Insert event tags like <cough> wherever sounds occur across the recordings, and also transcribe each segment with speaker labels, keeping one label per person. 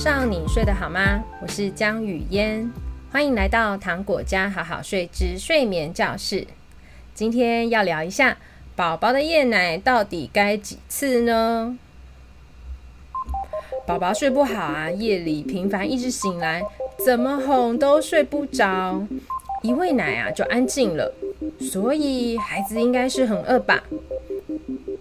Speaker 1: 上你睡得好吗？我是江雨嫣，欢迎来到糖果家好好睡之睡眠教室。今天要聊一下宝宝的夜奶到底该几次呢？宝宝睡不好啊，夜里频繁一直醒来，怎么哄都睡不着，一喂奶啊就安静了，所以孩子应该是很饿吧？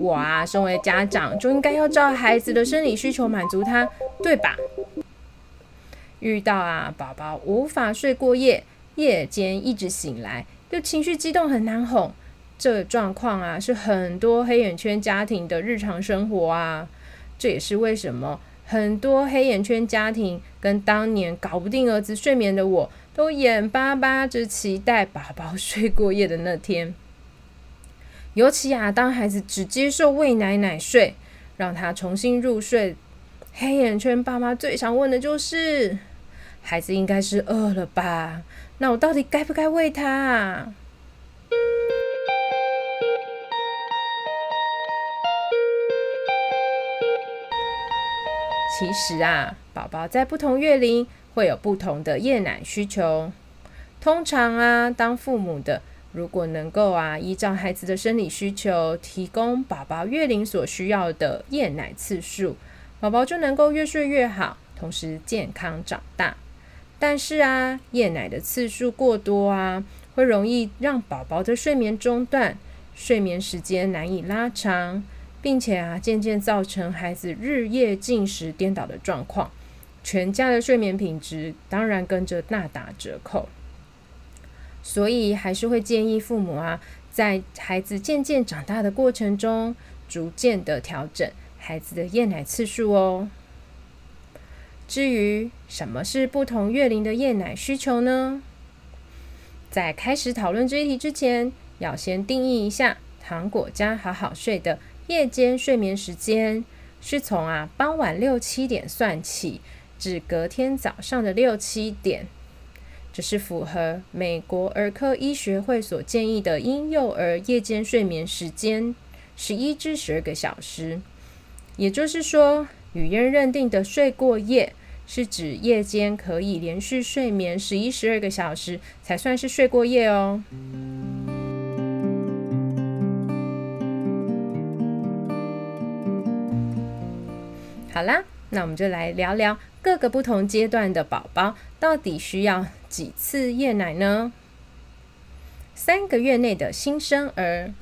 Speaker 1: 我啊，身为家长就应该要照孩子的生理需求满足他，对吧？遇到啊，宝宝无法睡过夜，夜间一直醒来，又情绪激动很难哄，这状况啊，是很多黑眼圈家庭的日常生活啊。这也是为什么很多黑眼圈家庭跟当年搞不定儿子睡眠的我，都眼巴巴着期待宝宝睡过夜的那天。尤其啊，当孩子只接受喂奶奶睡，让他重新入睡，黑眼圈爸妈最常问的就是：孩子应该是饿了吧？那我到底该不该喂他啊？其实啊，宝宝在不同月龄会有不同的夜奶需求。通常啊，当父母的。如果能够啊，依照孩子的生理需求，提供宝宝月龄所需要的夜奶次数，宝宝就能够越睡越好，同时健康长大。但是啊，夜奶的次数过多啊，会容易让宝宝的睡眠中断，睡眠时间难以拉长，并且啊，渐渐造成孩子日夜进食颠倒的状况，全家的睡眠品质当然跟着大打折扣。所以还是会建议父母啊，在孩子渐渐长大的过程中，逐渐的调整孩子的夜奶次数哦。至于什么是不同月龄的夜奶需求呢？在开始讨论这一题之前，要先定义一下糖果家好好睡的夜间睡眠时间，是从啊傍晚六七点算起，至隔天早上的六七点。是符合美国儿科医学会所建议的婴幼儿夜间睡眠时间，十一至十二个小时。也就是说，雨嫣认定的睡过夜，是指夜间可以连续睡眠十一、十二个小时，才算是睡过夜哦。好啦，那我们就来聊聊各个不同阶段的宝宝到底需要几次夜奶呢？三个月内的新生儿，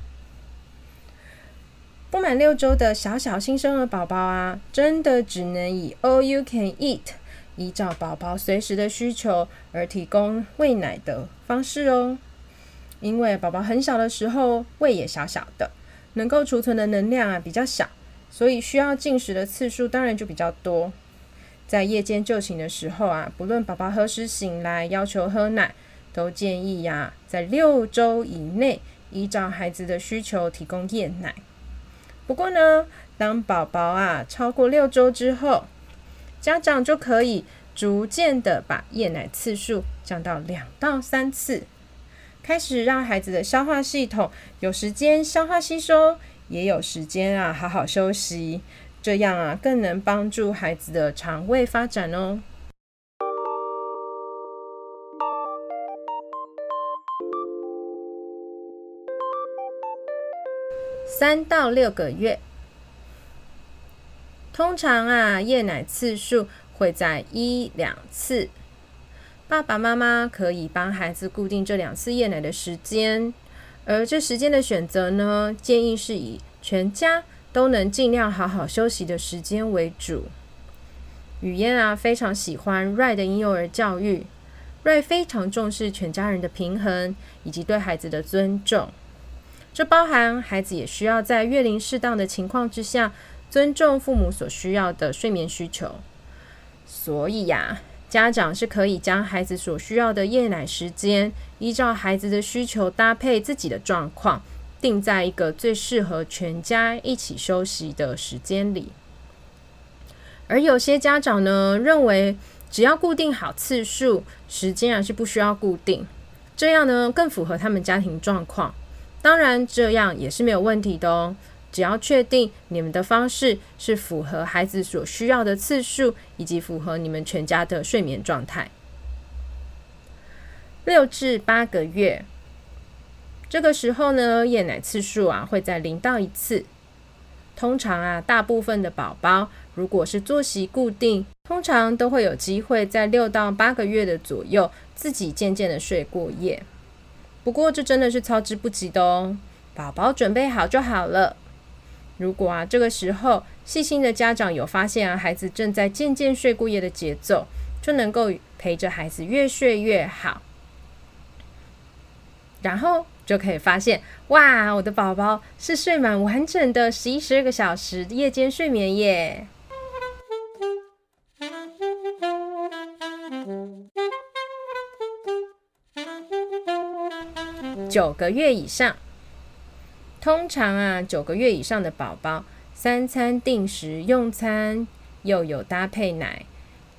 Speaker 1: 不满六周的小小新生儿宝宝啊，真的只能以 all you can eat，依照宝宝随时的需求而提供喂奶的方式哦。因为宝宝很小的时候，胃也小小的，能够储存的能量啊比较小，所以需要进食的次数当然就比较多。在夜间就寝的时候啊，不论宝宝何时醒来要求喝奶，都建议呀、啊，在六周以内依照孩子的需求提供夜奶。不过呢，当宝宝啊超过六周之后，家长就可以逐渐的把夜奶次数降到两到三次，开始让孩子的消化系统有时间消化吸收，也有时间啊好好休息。这样啊，更能帮助孩子的肠胃发展哦。三到六个月，通常啊，夜奶次数会在一两次。爸爸妈妈可以帮孩子固定这两次夜奶的时间，而这时间的选择呢，建议是以全家。都能尽量好好休息的时间为主。雨嫣啊，非常喜欢 Right 的婴幼儿教育。Right 非常重视全家人的平衡以及对孩子的尊重，这包含孩子也需要在月龄适当的情况之下，尊重父母所需要的睡眠需求。所以呀，家长是可以将孩子所需要的夜奶时间，依照孩子的需求搭配自己的状况。定在一个最适合全家一起休息的时间里，而有些家长呢，认为只要固定好次数，时间啊是不需要固定，这样呢更符合他们家庭状况。当然这样也是没有问题的哦。只要确定你们的方式是符合孩子所需要的次数，以及符合你们全家的睡眠状态。六至八个月，这个时候呢，夜奶次数啊会在零到一次。通常啊，大部分的宝宝如果是作息固定，通常都会有机会在六到八个月的左右自己渐渐的睡过夜。不过这真的是操之不及的哦，宝宝准备好就好了。如果啊这个时候细心的家长有发现啊孩子正在渐渐睡过夜的节奏，就能够陪着孩子越睡越好。然后就可以发现，哇，我的宝宝是睡满完整的十一、十二个小时夜间睡眠耶。九个月以上，通常啊，九个月以上的宝宝，三餐定时用餐，又有搭配奶。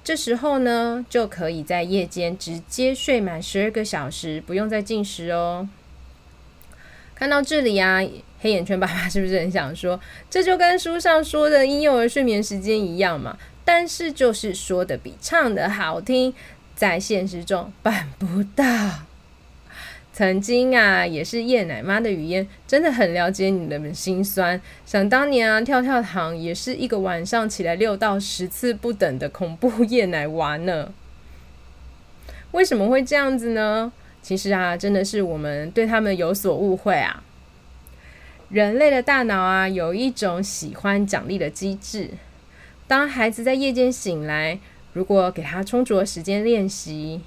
Speaker 1: 这时候呢，就可以在夜间直接睡满十二个小时，不用再进食哦。看到这里啊，黑眼圈爸爸 <laughs> 是不是很想说，这就跟书上说的婴幼儿睡眠时间一样嘛？但是就是说的比唱的好听，在现实中办不到。曾经啊，也是夜奶妈的语嫣，真的很了解你们心酸。想当年啊，跳跳糖也是一个晚上起来六到十次不等的恐怖夜奶娃呢。为什么会这样子呢？其实啊，真的是我们对他们有所误会啊。人类的大脑啊，有一种喜欢奖励的机制。当孩子在夜间醒来，如果给他充足的时间练习。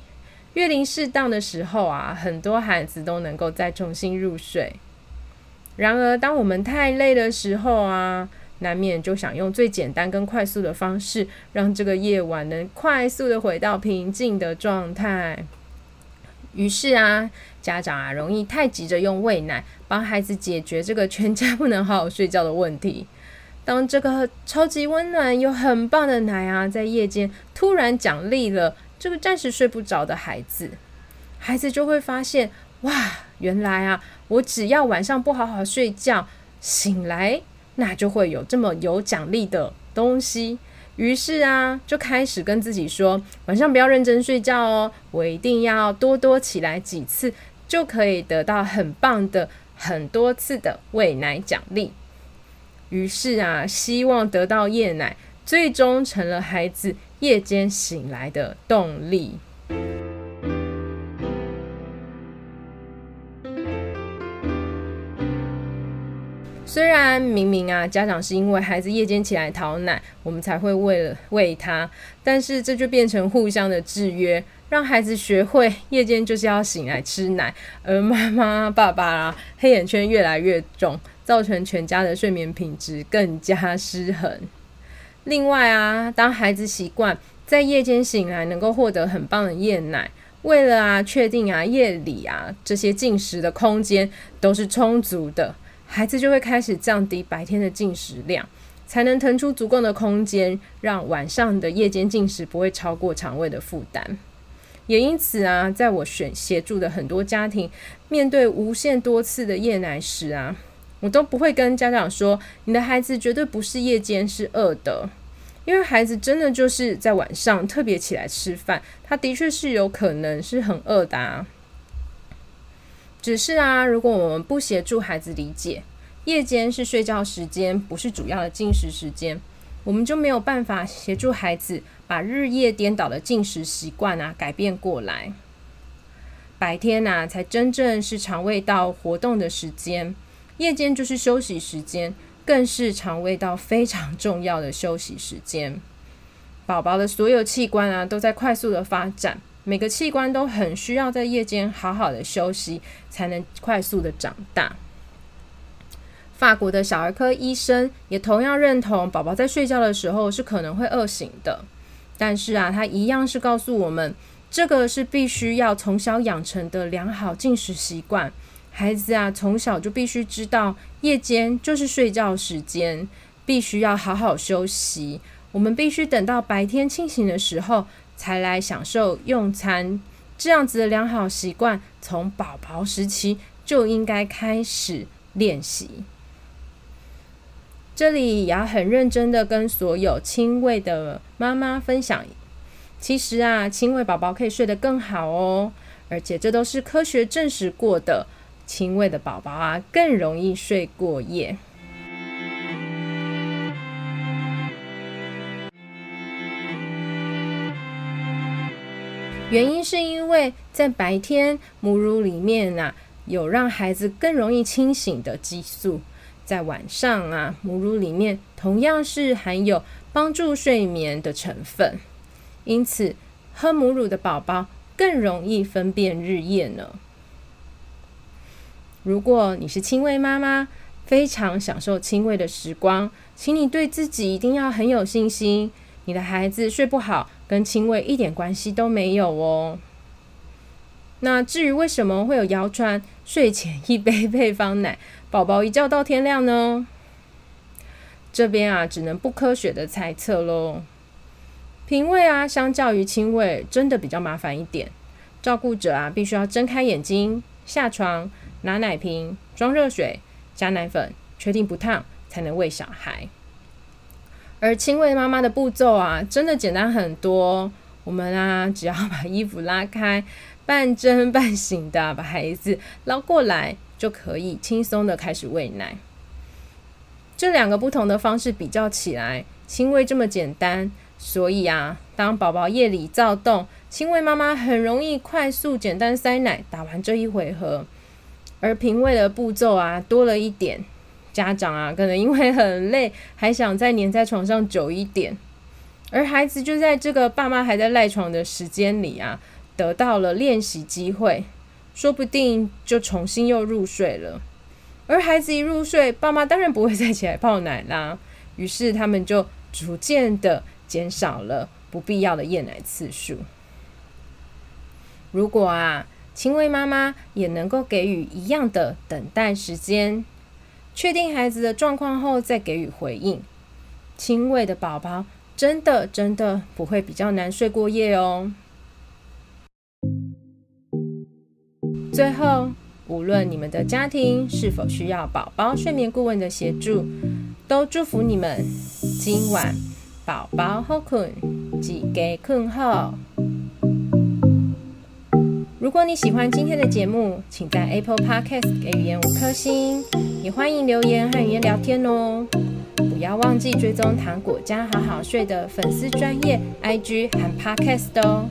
Speaker 1: 月龄适当的时候啊，很多孩子都能够再重新入睡。然而，当我们太累的时候啊，难免就想用最简单跟快速的方式，让这个夜晚能快速的回到平静的状态。于是啊，家长啊，容易太急着用喂奶帮孩子解决这个全家不能好好睡觉的问题。当这个超级温暖又很棒的奶啊，在夜间突然奖励了。这个暂时睡不着的孩子，孩子就会发现，哇，原来啊，我只要晚上不好好睡觉，醒来那就会有这么有奖励的东西。于是啊，就开始跟自己说，晚上不要认真睡觉哦，我一定要多多起来几次，就可以得到很棒的很多次的喂奶奖励。于是啊，希望得到夜奶，最终成了孩子。夜间醒来的动力。虽然明明啊，家长是因为孩子夜间起来讨奶，我们才会为了喂他，但是这就变成互相的制约，让孩子学会夜间就是要醒来吃奶，而妈妈、爸爸啊，黑眼圈越来越重，造成全家的睡眠品质更加失衡。另外啊，当孩子习惯在夜间醒来，能够获得很棒的夜奶，为了啊确定啊夜里啊这些进食的空间都是充足的，孩子就会开始降低白天的进食量，才能腾出足够的空间，让晚上的夜间进食不会超过肠胃的负担。也因此啊，在我选协助的很多家庭面对无限多次的夜奶时啊。我都不会跟家长说，你的孩子绝对不是夜间是饿的，因为孩子真的就是在晚上特别起来吃饭，他的确是有可能是很饿的啊。只是啊，如果我们不协助孩子理解，夜间是睡觉时间，不是主要的进食时间，我们就没有办法协助孩子把日夜颠倒的进食习惯啊改变过来。白天啊，才真正是肠胃道活动的时间。夜间就是休息时间，更是肠胃道非常重要的休息时间。宝宝的所有器官啊，都在快速的发展，每个器官都很需要在夜间好好的休息，才能快速的长大。法国的小儿科医生也同样认同，宝宝在睡觉的时候是可能会饿醒的，但是啊，他一样是告诉我们，这个是必须要从小养成的良好进食习惯。孩子啊，从小就必须知道，夜间就是睡觉时间，必须要好好休息。我们必须等到白天清醒的时候，才来享受用餐。这样子的良好习惯，从宝宝时期就应该开始练习。这里也要很认真的跟所有亲喂的妈妈分享，其实啊，亲喂宝宝可以睡得更好哦，而且这都是科学证实过的，亲喂的宝宝啊更容易睡过夜。原因是因为在白天母乳里面啊，有让孩子更容易清醒的激素。在晚上啊，母乳里面同样是含有帮助睡眠的成分，因此喝母乳的宝宝更容易分辨日夜呢。如果你是亲喂妈妈，非常享受亲喂的时光，请你对自己一定要很有信心。你的孩子睡不好，跟亲喂一点关系都没有哦。那至于为什么会有谣传睡前一杯配方奶，宝宝一觉到天亮呢？这边啊，只能不科学的猜测喽。瓶喂啊，相较于亲喂，真的比较麻烦一点。照顾者啊，必须要睁开眼睛、下床、拿奶瓶、装热水、加奶粉，确定不烫，才能喂小孩。而亲喂妈妈的步骤啊，真的简单很多。我们啊，只要把衣服拉开。半睁半醒的把孩子捞过来，就可以轻松的开始喂奶。这两个不同的方式比较起来，亲喂这么简单，所以啊，当宝宝夜里躁动，亲喂妈妈很容易快速简单塞奶，打完这一回合。而平喂的步骤啊多了一点，家长啊可能因为很累，还想再黏在床上久一点，而孩子就在这个爸妈还在赖床的时间里啊。得到了练习机会，说不定就重新又入睡了。而孩子一入睡，爸妈当然不会再起来泡奶啦。于是他们就逐渐的减少了不必要的夜奶次数。如果啊，亲喂妈妈也能够给予一样的等待时间，确定孩子的状况后再给予回应，亲喂的宝宝真的真的不会比较难睡过夜哦。最后，无论你们的家庭是否需要宝宝睡眠顾问的协助，都祝福你们今晚宝宝好困，几给困后。如果你喜欢今天的节目，请在 Apple Podcast 给语言五颗星，也欢迎留言和语言聊天哦。不要忘记追踪糖果家好好睡的粉丝专业 IG 和 Podcast 哦。